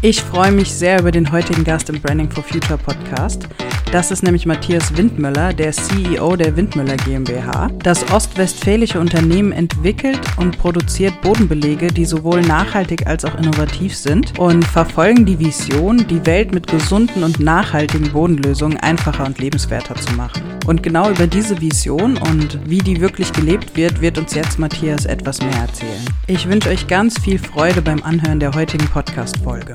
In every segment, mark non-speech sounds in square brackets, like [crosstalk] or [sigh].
Ich freue mich sehr über den heutigen Gast im Branding for Future Podcast. Das ist nämlich Matthias Windmüller, der CEO der Windmüller GmbH. Das ostwestfälische Unternehmen entwickelt und produziert Bodenbelege, die sowohl nachhaltig als auch innovativ sind und verfolgen die Vision, die Welt mit gesunden und nachhaltigen Bodenlösungen einfacher und lebenswerter zu machen. Und genau über diese Vision und wie die wirklich gelebt wird, wird uns jetzt Matthias etwas mehr erzählen. Ich wünsche euch ganz viel Freude beim Anhören der heutigen Podcast-Folge.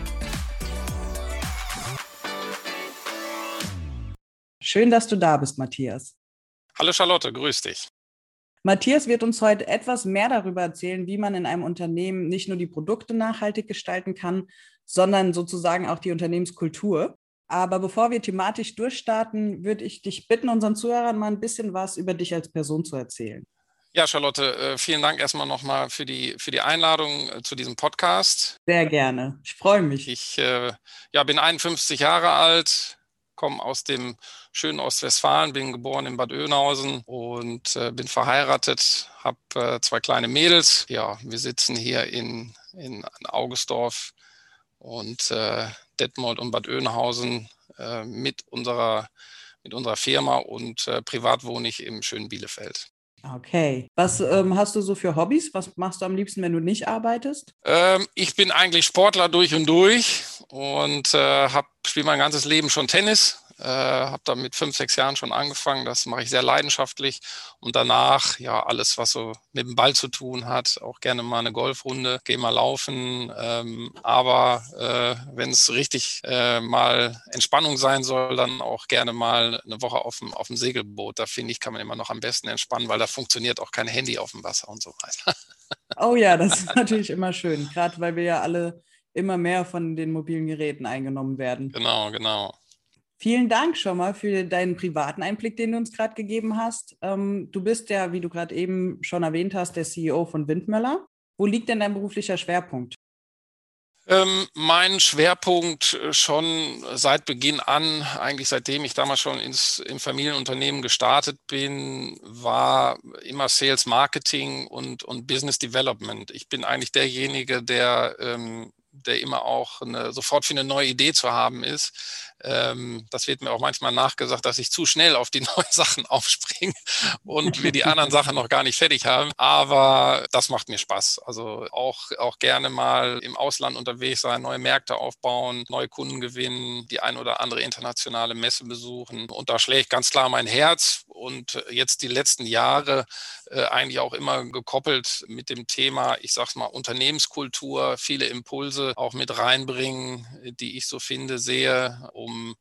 Schön, dass du da bist, Matthias. Hallo Charlotte, grüß dich. Matthias wird uns heute etwas mehr darüber erzählen, wie man in einem Unternehmen nicht nur die Produkte nachhaltig gestalten kann, sondern sozusagen auch die Unternehmenskultur. Aber bevor wir thematisch durchstarten, würde ich dich bitten, unseren Zuhörern mal ein bisschen was über dich als Person zu erzählen. Ja, Charlotte, äh, vielen Dank erstmal nochmal für die, für die Einladung äh, zu diesem Podcast. Sehr gerne. Ich freue mich. Ich äh, ja, bin 51 Jahre alt, komme aus dem schönen Ostwestfalen, bin geboren in Bad Oeynhausen und äh, bin verheiratet, habe äh, zwei kleine Mädels. Ja, wir sitzen hier in, in Augustorf und äh, Detmold und Bad Oeynhausen äh, mit, unserer, mit unserer Firma und äh, privat wohne ich im schönen Bielefeld. Okay. Was ähm, hast du so für Hobbys? Was machst du am liebsten, wenn du nicht arbeitest? Ähm, ich bin eigentlich Sportler durch und durch und äh, spiele mein ganzes Leben schon Tennis. Äh, habe da mit fünf, sechs Jahren schon angefangen. Das mache ich sehr leidenschaftlich. Und danach, ja, alles, was so mit dem Ball zu tun hat, auch gerne mal eine Golfrunde, gehe mal laufen. Ähm, aber äh, wenn es richtig äh, mal Entspannung sein soll, dann auch gerne mal eine Woche auf dem, auf dem Segelboot. Da finde ich, kann man immer noch am besten entspannen, weil da funktioniert auch kein Handy auf dem Wasser und so weiter. [laughs] Oh ja, das ist natürlich immer schön, gerade weil wir ja alle immer mehr von den mobilen Geräten eingenommen werden. Genau, genau. Vielen Dank schon mal für deinen privaten Einblick, den du uns gerade gegeben hast. Ähm, du bist ja, wie du gerade eben schon erwähnt hast, der CEO von Windmöller. Wo liegt denn dein beruflicher Schwerpunkt? Ähm, mein Schwerpunkt äh, schon seit Beginn an, eigentlich seitdem ich damals schon ins, im Familienunternehmen gestartet bin, war immer Sales Marketing und, und Business Development. Ich bin eigentlich derjenige, der ähm, der immer auch eine, sofort für eine neue Idee zu haben ist. Ähm, das wird mir auch manchmal nachgesagt, dass ich zu schnell auf die [laughs] neuen Sachen aufspringe und wir die anderen Sachen noch gar nicht fertig haben. Aber das macht mir Spaß. Also auch, auch gerne mal im Ausland unterwegs sein, neue Märkte aufbauen, neue Kunden gewinnen, die ein oder andere internationale Messe besuchen. Und da schlägt ganz klar mein Herz. Und jetzt die letzten Jahre äh, eigentlich auch immer gekoppelt mit dem Thema, ich sag's mal, Unternehmenskultur, viele Impulse auch mit reinbringen, die ich so finde, sehe, um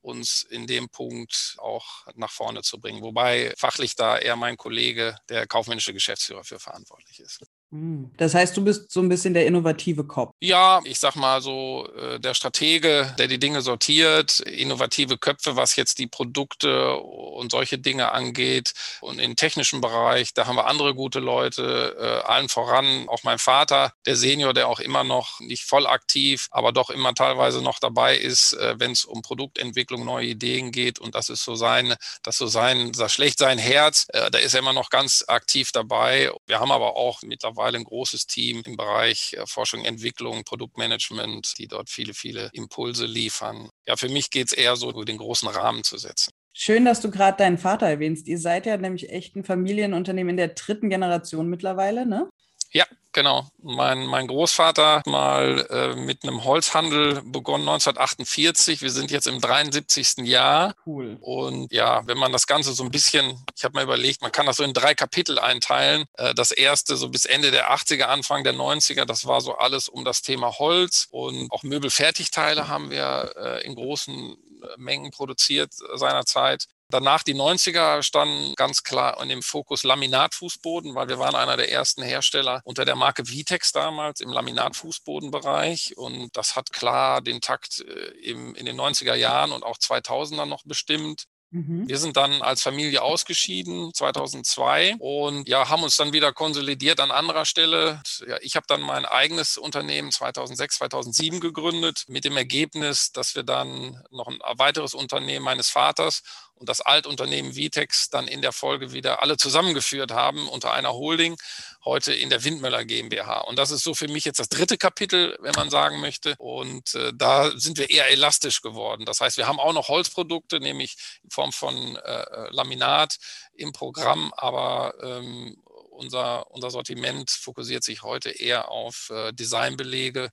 uns in dem Punkt auch nach vorne zu bringen. Wobei fachlich da eher mein Kollege, der kaufmännische Geschäftsführer für verantwortlich ist. Hm. Das heißt, du bist so ein bisschen der innovative Kopf. Ja, ich sag mal so, äh, der Stratege, der die Dinge sortiert, innovative Köpfe, was jetzt die Produkte und solche Dinge angeht. Und im technischen Bereich, da haben wir andere gute Leute, äh, allen voran auch mein Vater, der Senior, der auch immer noch nicht voll aktiv, aber doch immer teilweise noch dabei ist, äh, wenn es um Produktentwicklung, neue Ideen geht. Und das ist so sein, das so sein, das schlecht sein Herz. Da ist er immer noch ganz aktiv dabei. Wir haben aber auch mittlerweile mittlerweile ein großes Team im Bereich äh, Forschung, Entwicklung, Produktmanagement, die dort viele, viele Impulse liefern. Ja, für mich geht es eher so, den großen Rahmen zu setzen. Schön, dass du gerade deinen Vater erwähnst. Ihr seid ja nämlich echt ein Familienunternehmen in der dritten Generation mittlerweile, ne? Ja, Genau. Mein, mein Großvater hat mal äh, mit einem Holzhandel begonnen 1948. Wir sind jetzt im 73. Jahr. Cool. Und ja, wenn man das Ganze so ein bisschen, ich habe mal überlegt, man kann das so in drei Kapitel einteilen. Äh, das erste so bis Ende der 80er, Anfang der 90er, das war so alles um das Thema Holz und auch Möbelfertigteile haben wir äh, in großen Mengen produziert seinerzeit. Danach die 90er standen ganz klar in dem Fokus Laminatfußboden, weil wir waren einer der ersten Hersteller unter der Marke Vitex damals im Laminatfußbodenbereich. Und das hat klar den Takt äh, im, in den 90er Jahren und auch 2000er noch bestimmt. Mhm. Wir sind dann als Familie ausgeschieden 2002 und ja, haben uns dann wieder konsolidiert an anderer Stelle. Ja, ich habe dann mein eigenes Unternehmen 2006, 2007 gegründet mit dem Ergebnis, dass wir dann noch ein weiteres Unternehmen meines Vaters und das Altunternehmen Vitex dann in der Folge wieder alle zusammengeführt haben unter einer Holding, heute in der Windmöller GmbH. Und das ist so für mich jetzt das dritte Kapitel, wenn man sagen möchte. Und äh, da sind wir eher elastisch geworden. Das heißt, wir haben auch noch Holzprodukte, nämlich in Form von äh, äh Laminat im Programm, aber ähm, unser, unser Sortiment fokussiert sich heute eher auf äh, Designbelege,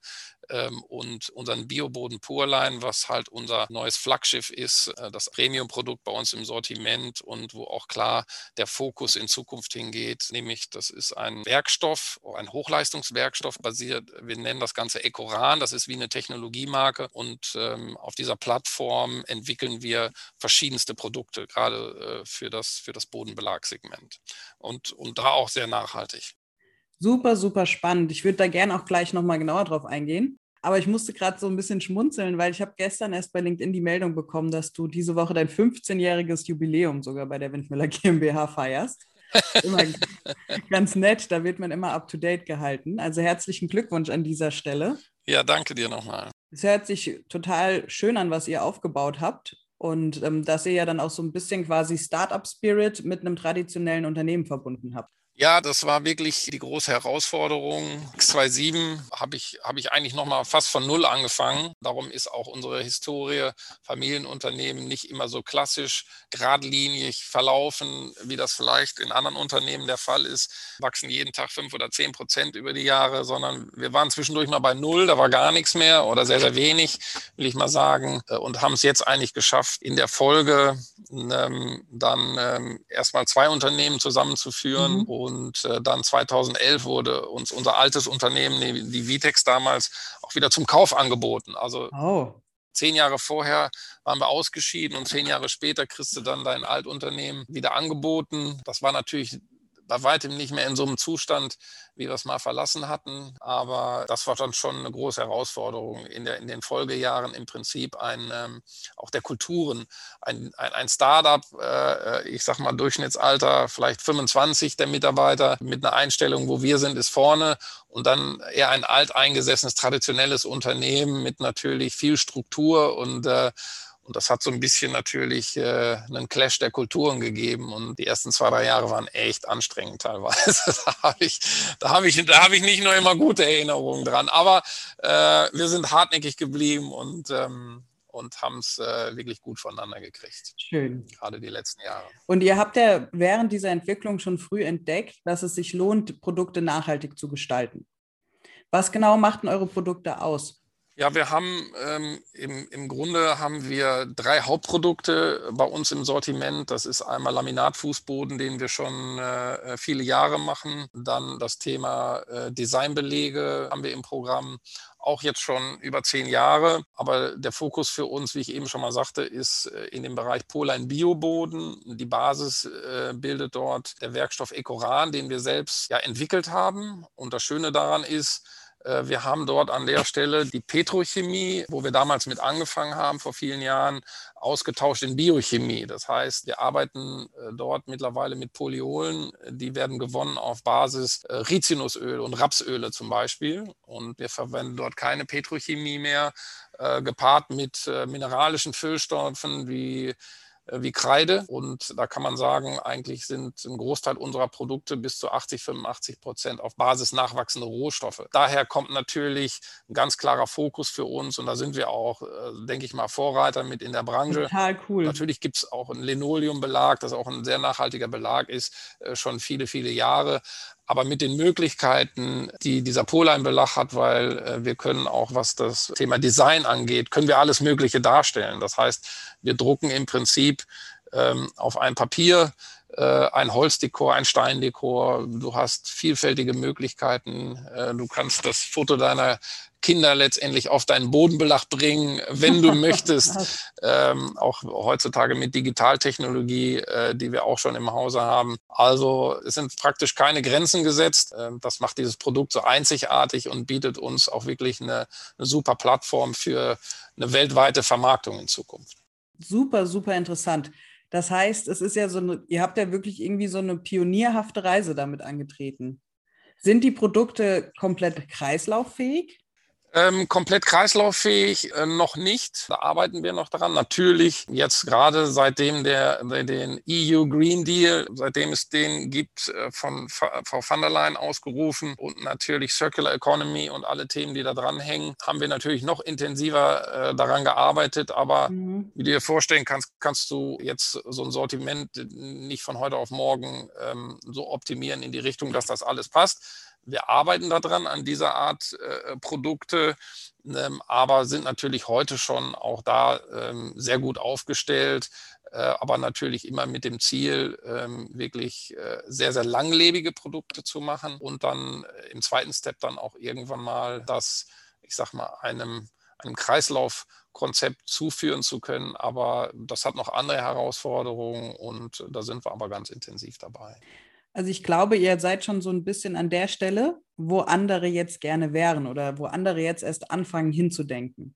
und unseren Bioboden Purline, was halt unser neues Flaggschiff ist, äh, das Premium-Produkt bei uns im Sortiment und wo auch klar der Fokus in Zukunft hingeht, nämlich das ist ein Werkstoff, ein Hochleistungswerkstoff basiert. Wir nennen das Ganze Ecoran, das ist wie eine Technologiemarke und ähm, auf dieser Plattform entwickeln wir verschiedenste Produkte, gerade äh, für das, für das Bodenbelagsegment und, und da auch sehr nachhaltig. Super, super spannend. Ich würde da gerne auch gleich nochmal genauer drauf eingehen. Aber ich musste gerade so ein bisschen schmunzeln, weil ich habe gestern erst bei LinkedIn die Meldung bekommen, dass du diese Woche dein 15-jähriges Jubiläum sogar bei der Windmüller GmbH feierst. [laughs] Immer ganz nett, da wird man immer up-to-date gehalten. Also herzlichen Glückwunsch an dieser Stelle. Ja, danke dir nochmal. Es hört sich total schön an, was ihr aufgebaut habt. Und ähm, dass ihr ja dann auch so ein bisschen quasi Startup-Spirit mit einem traditionellen Unternehmen verbunden habt. Ja, das war wirklich die große Herausforderung. X27 habe ich, habe ich eigentlich nochmal fast von Null angefangen. Darum ist auch unsere Historie Familienunternehmen nicht immer so klassisch, geradlinig verlaufen, wie das vielleicht in anderen Unternehmen der Fall ist. Wachsen jeden Tag fünf oder zehn Prozent über die Jahre, sondern wir waren zwischendurch mal bei Null, da war gar nichts mehr oder sehr, sehr wenig, will ich mal sagen. Und haben es jetzt eigentlich geschafft, in der Folge ähm, dann ähm, erstmal zwei Unternehmen zusammenzuführen. Mhm und äh, dann 2011 wurde uns unser altes Unternehmen, die, die Vitex damals, auch wieder zum Kauf angeboten. Also oh. zehn Jahre vorher waren wir ausgeschieden und zehn Jahre später kriegst du dann dein Altunternehmen wieder angeboten. Das war natürlich bei weitem nicht mehr in so einem Zustand, wie wir es mal verlassen hatten. Aber das war dann schon eine große Herausforderung in, der, in den Folgejahren im Prinzip ein, ähm, auch der Kulturen. Ein, ein, ein Startup, äh, ich sag mal Durchschnittsalter, vielleicht 25 der Mitarbeiter mit einer Einstellung, wo wir sind, ist vorne und dann eher ein alteingesessenes, traditionelles Unternehmen mit natürlich viel Struktur und äh, und das hat so ein bisschen natürlich äh, einen Clash der Kulturen gegeben. Und die ersten zwei, drei Jahre waren echt anstrengend teilweise. [laughs] da habe ich, da habe ich, da habe ich nicht nur immer gute Erinnerungen dran. Aber äh, wir sind hartnäckig geblieben und ähm, und haben es äh, wirklich gut voneinander gekriegt. Schön. Gerade die letzten Jahre. Und ihr habt ja während dieser Entwicklung schon früh entdeckt, dass es sich lohnt, Produkte nachhaltig zu gestalten. Was genau machten eure Produkte aus? Ja, wir haben ähm, im, im Grunde haben wir drei Hauptprodukte bei uns im Sortiment. Das ist einmal Laminatfußboden, den wir schon äh, viele Jahre machen. Dann das Thema äh, Designbelege haben wir im Programm auch jetzt schon über zehn Jahre. Aber der Fokus für uns, wie ich eben schon mal sagte, ist äh, in dem Bereich Polein Bioboden. Die Basis äh, bildet dort der Werkstoff Ecoran, den wir selbst ja entwickelt haben. Und das Schöne daran ist, äh, wir haben dort an der Stelle die Petrochemie, wo wir damals mit angefangen haben vor vielen Jahren, ausgetauscht in Biochemie. Das heißt, wir arbeiten äh, dort mittlerweile mit Polyolen. Die werden gewonnen auf Basis äh, Rizinusöl und Rapsöle zum Beispiel. Und wir verwenden dort keine Petrochemie mehr, gepaart mit mineralischen Füllstoffen wie äh, wie Kreide. Und da kann man sagen, eigentlich sind ein Großteil unserer Produkte bis zu 80, 85 Prozent auf Basis nachwachsender Rohstoffe. Daher kommt natürlich ein ganz klarer Fokus für uns und da sind wir auch, äh, denke ich mal, Vorreiter mit in der Branche. Total cool. Natürlich gibt es auch einen Linoleumbelag, das auch ein sehr nachhaltiger Belag ist, äh, schon viele, viele Jahre aber mit den Möglichkeiten, die dieser Poleinbelag hat, weil äh, wir können auch, was das Thema Design angeht, können wir alles Mögliche darstellen. Das heißt, wir drucken im Prinzip ähm, auf ein Papier äh, ein Holzdekor, ein Steindekor. Du hast vielfältige Möglichkeiten. Äh, du kannst das Foto deiner Kinder letztendlich auf deinen Bodenbelag bringen, wenn du [laughs] möchtest. ähm, auch heutzutage mit Digitaltechnologie, äh, die wir auch schon im Hause haben. Also es sind praktisch keine Grenzen gesetzt. Ähm, das macht dieses Produkt so einzigartig und bietet uns auch wirklich eine, eine super Plattform für eine weltweite Vermarktung in Zukunft. Super, super interessant. Das heißt, es ist ja so eine, ihr habt ja wirklich irgendwie so eine pionierhafte Reise damit angetreten. Sind die Produkte komplett kreislauffähig? Ähm, komplett kreislauffähig äh, noch nicht. Da arbeiten wir noch daran. Natürlich jetzt gerade seitdem der, der den EU Green Deal, seitdem es den gibt, äh, von Frau van der Leyen ausgerufen und natürlich Circular Economy und alle Themen, die da dranhängen, haben wir natürlich noch intensiver äh, daran gearbeitet. Aber mhm. wie du dir vorstellen kannst, kannst du jetzt so ein Sortiment nicht von heute auf morgen ähm, so optimieren in die Richtung, dass das alles passt wir arbeiten daran, an dieser Art äh, Produkte, ähm, aber sind natürlich heute schon auch da ähm, sehr gut aufgestellt, äh, aber natürlich immer mit dem Ziel, ähm, wirklich äh, sehr, sehr langlebige Produkte zu machen und dann äh, im zweiten Step dann auch irgendwann mal das, ich sag mal, einem, einem Kreislaufkonzept zuführen zu können. Aber das hat noch andere Herausforderungen und da sind wir aber ganz intensiv dabei. Also ich glaube, ihr seid schon so ein bisschen an der Stelle, wo andere jetzt gerne wären oder wo andere jetzt erst anfangen hinzudenken.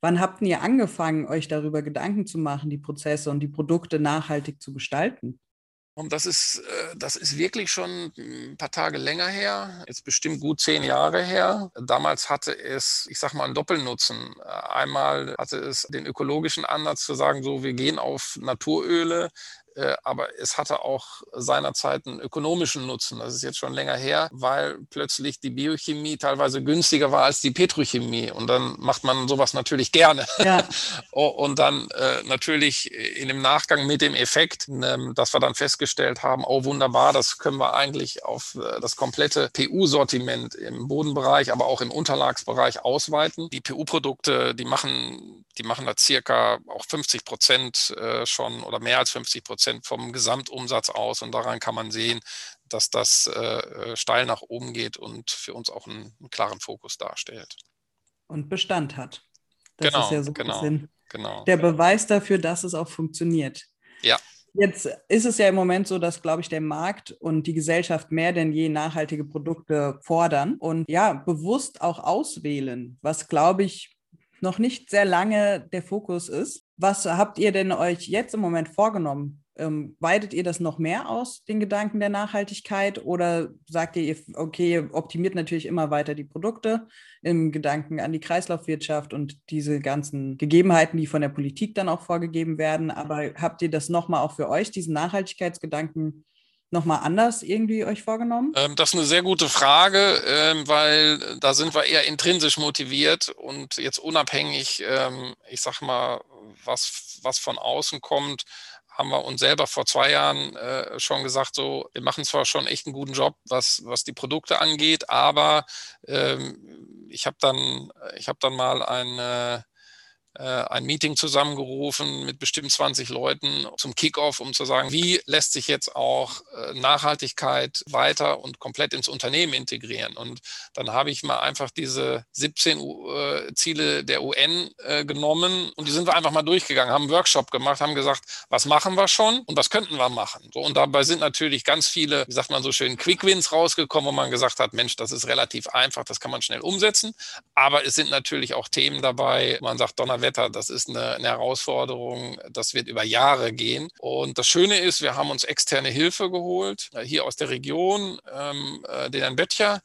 Wann habt ihr angefangen, euch darüber Gedanken zu machen, die Prozesse und die Produkte nachhaltig zu gestalten? Und das ist, äh, das ist wirklich schon ein paar Tage länger her, jetzt bestimmt gut zehn Jahre her. Damals hatte es, ich sag mal, einen Doppelnutzen. Einmal hatte es den ökologischen Ansatz zu sagen, so, wir gehen auf Naturöle, äh, aber es hatte auch seinerzeit einen ökonomischen Nutzen. Das ist jetzt schon länger her, weil plötzlich die Biochemie teilweise günstiger war als die Petrochemie. Und dann macht man sowas natürlich gerne. Ja. [laughs] und dann äh, natürlich in dem Nachgang mit dem Effekt, ähm, dass wir dann festgestellt haben, oh wunderbar, das können wir eigentlich auf äh, das komplette PU-Sortiment im Bodenbereich, aber auch im Unterlagsbereich ausweiten. Die PU-Produkte, die machen, die machen da circa auch 50 Prozent schon oder mehr als 50 Prozent Prozent vom Gesamtumsatz aus. Und daran kann man sehen, dass das äh, steil nach oben geht und für uns auch einen, einen, klaren Fokus darstellt. Und Bestand hat. Das genau, ist ja so genau, ein genau, der genau. Beweis dafür, dass es auch funktioniert. Ja. Jetzt ist es ja im Moment so, dass, glaube ich, der Markt und die Gesellschaft mehr denn je nachhaltige Produkte fordern und ja, bewusst auch auswählen, was, glaube ich, noch nicht sehr lange der Fokus ist. Was habt ihr denn euch jetzt im Moment vorgenommen, ähm, weitet ihr das noch mehr aus, den Gedanken der Nachhaltigkeit? Oder sagt ihr, okay, optimiert natürlich immer weiter die Produkte im Gedanken an die Kreislaufwirtschaft und diese ganzen Gegebenheiten, die von der Politik dann auch vorgegeben werden. Aber habt ihr das nochmal auch für euch, diesen Nachhaltigkeitsgedanken, nochmal anders irgendwie euch vorgenommen? Ähm, das ist eine sehr gute Frage, ähm, weil da sind wir eher intrinsisch motiviert und jetzt unabhängig, ähm, ich sag mal, was, was von außen kommt, haben wir uns selber vor zwei Jahren äh, schon gesagt, so, wir machen zwar schon echt einen guten Job, was, was die Produkte angeht, aber ähm, ich habe dann, habe dann mal eine ein Meeting zusammengerufen mit bestimmt 20 Leuten zum Kickoff, um zu sagen, wie lässt sich jetzt auch äh, Nachhaltigkeit weiter und komplett ins Unternehmen integrieren. Und dann habe ich mal einfach diese 17 äh, Ziele der UN genommen und die sind wir einfach mal durchgegangen, haben einen Workshop gemacht, haben gesagt, was machen wir schon und was könnten wir machen. So, und dabei sind natürlich ganz viele, wie sagt man so schön, Quick Wins rausgekommen, wo man gesagt hat, Mensch, das ist relativ einfach, das kann man schnell umsetzen. Aber es sind natürlich auch Themen dabei, man sagt, Donnerwetter, Wetter. Das ist eine, eine Herausforderung, das wird über Jahre gehen. Und das Schöne ist, wir haben uns externe Hilfe geholt, äh, hier aus der Region, ähm, äh, den Herrn Böttcher,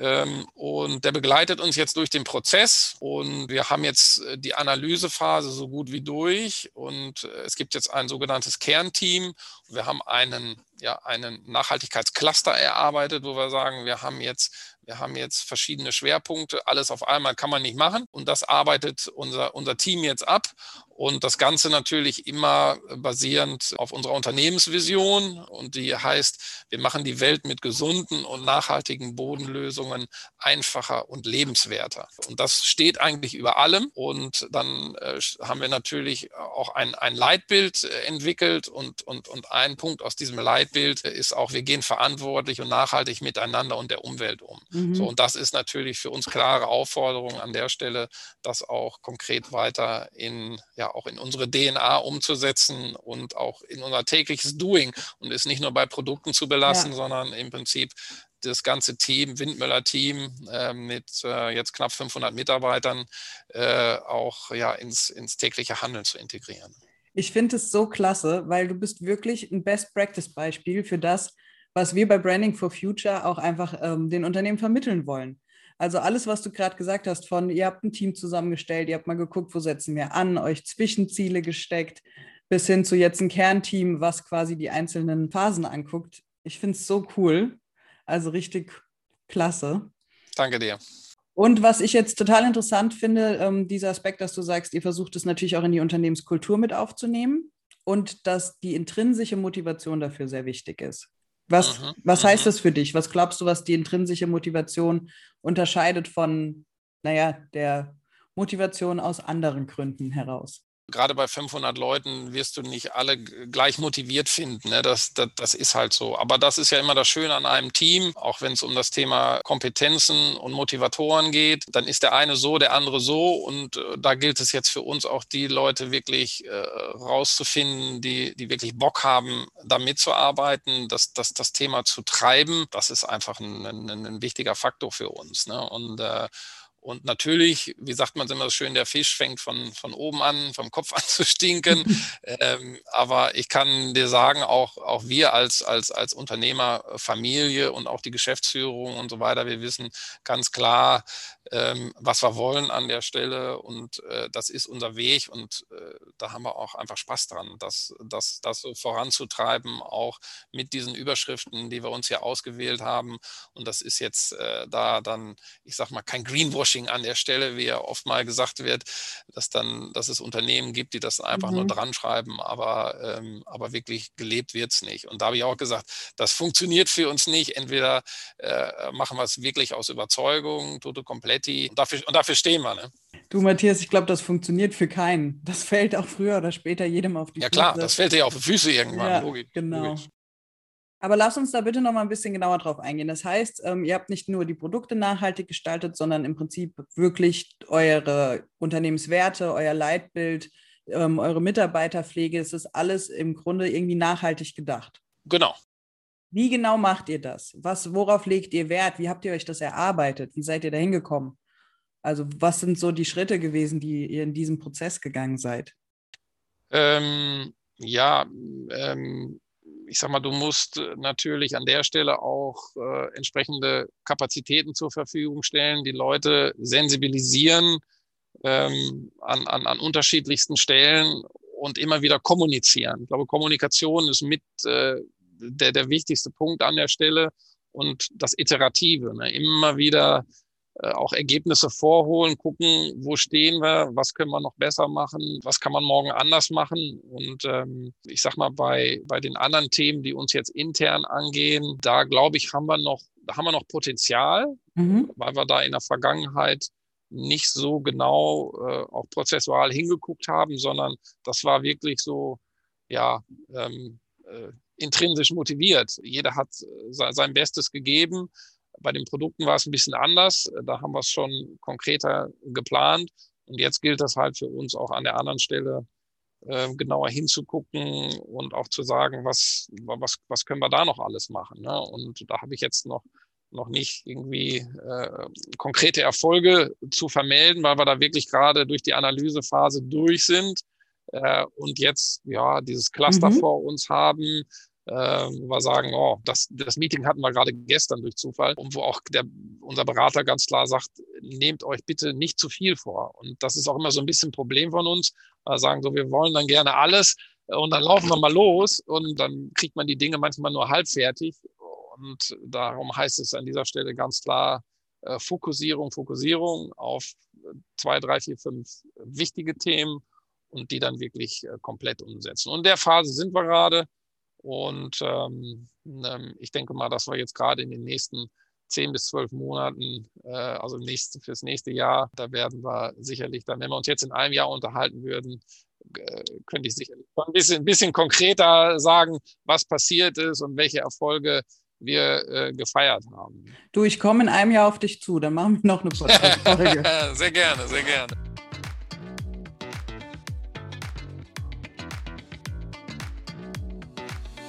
ähm, und der begleitet uns jetzt durch den Prozess und wir haben jetzt äh, die Analysephase so gut wie durch und es gibt jetzt ein sogenanntes Kernteam. Wir haben einen, ja, einen Nachhaltigkeitscluster erarbeitet, wo wir sagen, wir haben jetzt wir haben jetzt verschiedene Schwerpunkte. Alles auf einmal kann man nicht machen. Und das arbeitet unser, unser Team jetzt ab. Und das Ganze natürlich immer basierend auf unserer Unternehmensvision. Und die heißt, wir machen die Welt mit gesunden und nachhaltigen Bodenlösungen einfacher und lebenswerter. Und das steht eigentlich über allem. Und dann äh, haben wir natürlich auch ein, ein Leitbild äh, entwickelt. Und, und, und ein Punkt aus diesem Leitbild ist auch, wir gehen verantwortlich und nachhaltig miteinander und der Umwelt um. Mhm. So, und das ist natürlich für uns klare Aufforderung an der Stelle, das auch konkret weiter in, ja, auch in unsere DNA umzusetzen und auch in unser tägliches Doing und es nicht nur bei Produkten zu belassen, ja. sondern im Prinzip das ganze Team, Windmöller-Team äh, mit äh, jetzt knapp 500 Mitarbeitern äh, auch ja, ins, ins tägliche Handeln zu integrieren. Ich finde es so klasse, weil du bist wirklich ein Best-Practice-Beispiel für das, was wir bei Branding for Future auch einfach ähm, den Unternehmen vermitteln wollen. Also alles, was du gerade gesagt hast, von ihr habt ein Team zusammengestellt, ihr habt mal geguckt, wo setzen wir an, euch Zwischenziele gesteckt, bis hin zu jetzt ein Kernteam, was quasi die einzelnen Phasen anguckt. Ich finde es so cool. Also richtig klasse. Danke dir. Und was ich jetzt total interessant finde, ähm, dieser Aspekt, dass du sagst, ihr versucht es natürlich auch in die Unternehmenskultur mit aufzunehmen und dass die intrinsische Motivation dafür sehr wichtig ist. Was, mhm, was heißt mhm. das für dich? Was glaubst du, was die intrinsische Motivation unterscheidet von, naja, der Motivation aus anderen Gründen heraus? Gerade bei 500 Leuten wirst du nicht alle gleich motiviert finden. Ne? Das, das, das ist halt so. Aber das ist ja immer das Schöne an einem Team, auch wenn es um das Thema Kompetenzen und Motivatoren geht. Dann ist der eine so, der andere so. Und äh, da gilt es jetzt für uns auch, die Leute wirklich äh, rauszufinden, die, die wirklich Bock haben, da mitzuarbeiten, das, das, das Thema zu treiben. Das ist einfach ein, ein, ein wichtiger Faktor für uns. Ne? Und äh, und natürlich, wie sagt man immer so schön, der Fisch fängt von, von oben an, vom Kopf [laughs] an zu stinken. ähm, aber ich kann dir sagen, auch, auch wir als, als, als Unternehmerfamilie und auch die Geschäftsführung und so weiter, wir wissen ganz klar, ähm, was wir wollen an der Stelle. Und äh, das ist unser Weg. Und äh, da haben wir auch einfach Spaß dran, das, das, das so voranzutreiben, auch mit diesen Überschriften, die wir uns hier ausgewählt haben. Und das ist jetzt äh, da dann, ich sag mal, kein Greenwashing an der Stelle, wie ja oft mal gesagt wird, dass dann, dass es Unternehmen gibt, die das einfach mhm. nur dran schreiben, aber, ähm, aber wirklich gelebt wird es nicht. Und da habe ich auch gesagt, das funktioniert für uns nicht. Entweder äh, machen wir es wirklich aus Überzeugung, Toto komplett Paletti. Und dafür, und dafür stehen wir. Ne? Du, Matthias, ich glaube, das funktioniert für keinen. Das fällt auch früher oder später jedem auf die Füße. Ja, klar, das fällt dir auf die Füße irgendwann. Ja, Logisch, genau. Logisch. Aber lass uns da bitte noch mal ein bisschen genauer drauf eingehen. Das heißt, ähm, ihr habt nicht nur die Produkte nachhaltig gestaltet, sondern im Prinzip wirklich eure Unternehmenswerte, euer Leitbild, ähm, eure Mitarbeiterpflege. Es ist alles im Grunde irgendwie nachhaltig gedacht. Genau, wie genau macht ihr das? Was, worauf legt ihr Wert? Wie habt ihr euch das erarbeitet? Wie seid ihr da hingekommen? Also, was sind so die Schritte gewesen, die ihr in diesem Prozess gegangen seid? Ähm, ja, ähm, ich sag mal, du musst natürlich an der Stelle auch äh, entsprechende Kapazitäten zur Verfügung stellen, die Leute sensibilisieren ähm, an, an, an unterschiedlichsten Stellen und immer wieder kommunizieren. Ich glaube, Kommunikation ist mit äh, der, der wichtigste Punkt an der Stelle und das Iterative. Ne? Immer wieder äh, auch Ergebnisse vorholen, gucken, wo stehen wir, was können wir noch besser machen, was kann man morgen anders machen. Und ähm, ich sag mal, bei, bei den anderen Themen, die uns jetzt intern angehen, da glaube ich, haben wir noch, da haben wir noch Potenzial, mhm. weil wir da in der Vergangenheit nicht so genau äh, auch prozessual hingeguckt haben, sondern das war wirklich so, ja, ähm, äh, intrinsisch motiviert. Jeder hat äh, sein Bestes gegeben. Bei den Produkten war es ein bisschen anders. Da haben wir es schon konkreter geplant. Und jetzt gilt das halt für uns auch an der anderen Stelle äh, genauer hinzugucken und auch zu sagen, was, was, was können wir da noch alles machen. Ne? Und da habe ich jetzt noch, noch nicht irgendwie äh, konkrete Erfolge zu vermelden, weil wir da wirklich gerade durch die Analysephase durch sind äh, und jetzt ja dieses Cluster mhm. vor uns haben, äh, wo wir sagen, oh, das, das Meeting hatten wir gerade gestern durch Zufall und wo auch der, unser Berater ganz klar sagt, nehmt euch bitte nicht zu viel vor. Und das ist auch immer so ein bisschen ein Problem von uns. Wir sagen so, wir wollen dann gerne alles und dann laufen wir mal los und dann kriegt man die Dinge manchmal nur halb fertig. Und darum heißt es an dieser Stelle ganz klar, äh, Fokussierung, Fokussierung auf zwei, drei, vier, fünf wichtige Themen und die dann wirklich äh, komplett umsetzen. Und in der Phase sind wir gerade. Und ähm, ähm, ich denke mal, dass wir jetzt gerade in den nächsten zehn bis zwölf Monaten, äh, also nächste, fürs nächste Jahr, da werden wir sicherlich dann, wenn wir uns jetzt in einem Jahr unterhalten würden, äh, könnte ich sicherlich ein bisschen, ein bisschen konkreter sagen, was passiert ist und welche Erfolge wir äh, gefeiert haben. Du, ich komme in einem Jahr auf dich zu, dann machen wir noch eine [laughs] Podcast-Folge. sehr gerne, sehr gerne.